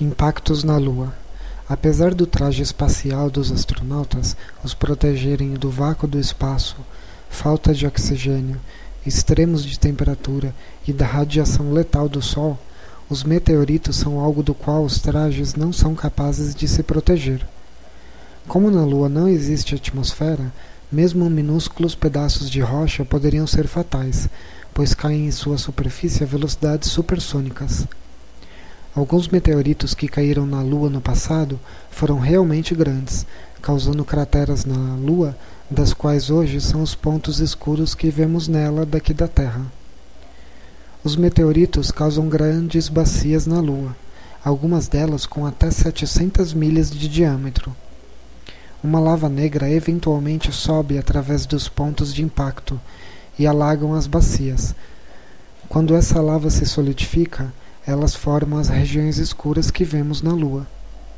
Impactos na Lua. Apesar do traje espacial dos astronautas os protegerem do vácuo do espaço, falta de oxigênio, extremos de temperatura e da radiação letal do Sol, os meteoritos são algo do qual os trajes não são capazes de se proteger. Como na Lua não existe atmosfera, mesmo minúsculos pedaços de rocha poderiam ser fatais, pois caem em sua superfície a velocidades supersônicas. Alguns meteoritos que caíram na Lua no passado foram realmente grandes, causando crateras na Lua, das quais hoje são os pontos escuros que vemos nela daqui da Terra. Os meteoritos causam grandes bacias na Lua, algumas delas com até 700 milhas de diâmetro. Uma lava negra eventualmente sobe através dos pontos de impacto e alagam as bacias. Quando essa lava se solidifica, elas formam as regiões escuras que vemos na Lua.